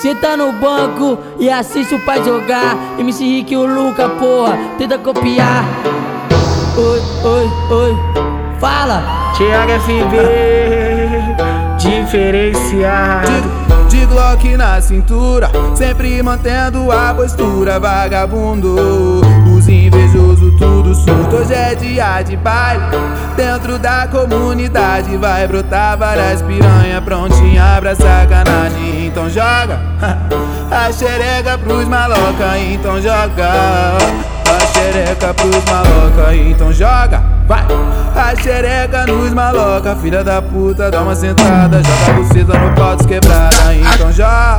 Senta no banco e assiste o pai jogar. MC Rick e o Luca, porra, tenta copiar. Oi, oi, oi, fala. Thiago FB, diferenciado. De, de Glock na cintura, sempre mantendo a postura, vagabundo. Dia de baile. Dentro da comunidade vai brotar várias piranha prontinha pra sacanagem. Então joga a xereca pros maloca, então joga. A xereca pros maloca, então joga, vai. A xereca nos maloca, filha da puta, dá uma sentada, joga a buceta no pau quebrada, então joga.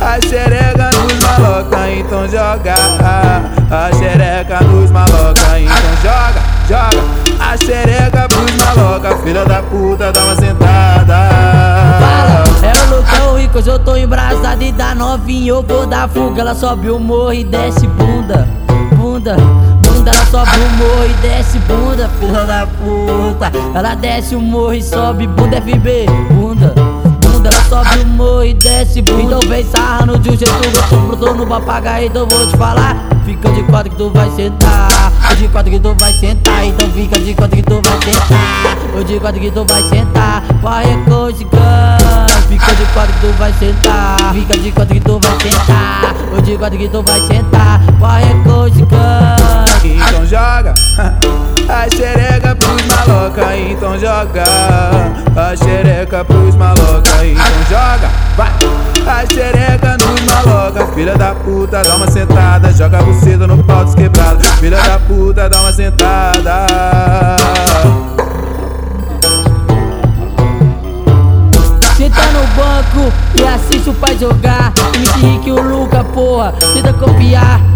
A xereca nos maloca, então joga. A xereca nos maloca, joga. A xereca pros maloca, filha da puta, dá uma sentada. Fala, é o Lucão Rico, hoje eu tô embrasado e da novinha eu vou dar fuga. Ela sobe o morro e desce bunda, bunda. Bunda, ela sobe o morro e desce bunda, filha da puta. Ela desce o morro e sobe bunda, FB, bunda. Bunda, ela sobe o morro e desce bunda. Então vem sarrando de um jeito gostoso, brotou no papagaio, então vou te falar. Fica de quatro que tu vai sentar. Fica de quatro que tu vai sentar. Então fica de quatro que tu vai sentar. Ou de quatro que tu vai sentar. Vai recogicando. Fica de quatro que tu vai sentar. Fica de quatro que tu vai sentar. Ou de quatro que tu vai sentar. Vai recogicando. Então joga a xereca pros maloca, então joga a xereca pros maloca, então joga, vai. A xereca filha da puta, dá uma sentada, joga a buceta no pau desquebrado, filha da puta, dá uma sentada. Senta no banco e assiste o pai jogar. MC Rick e o Luca, porra, tenta copiar.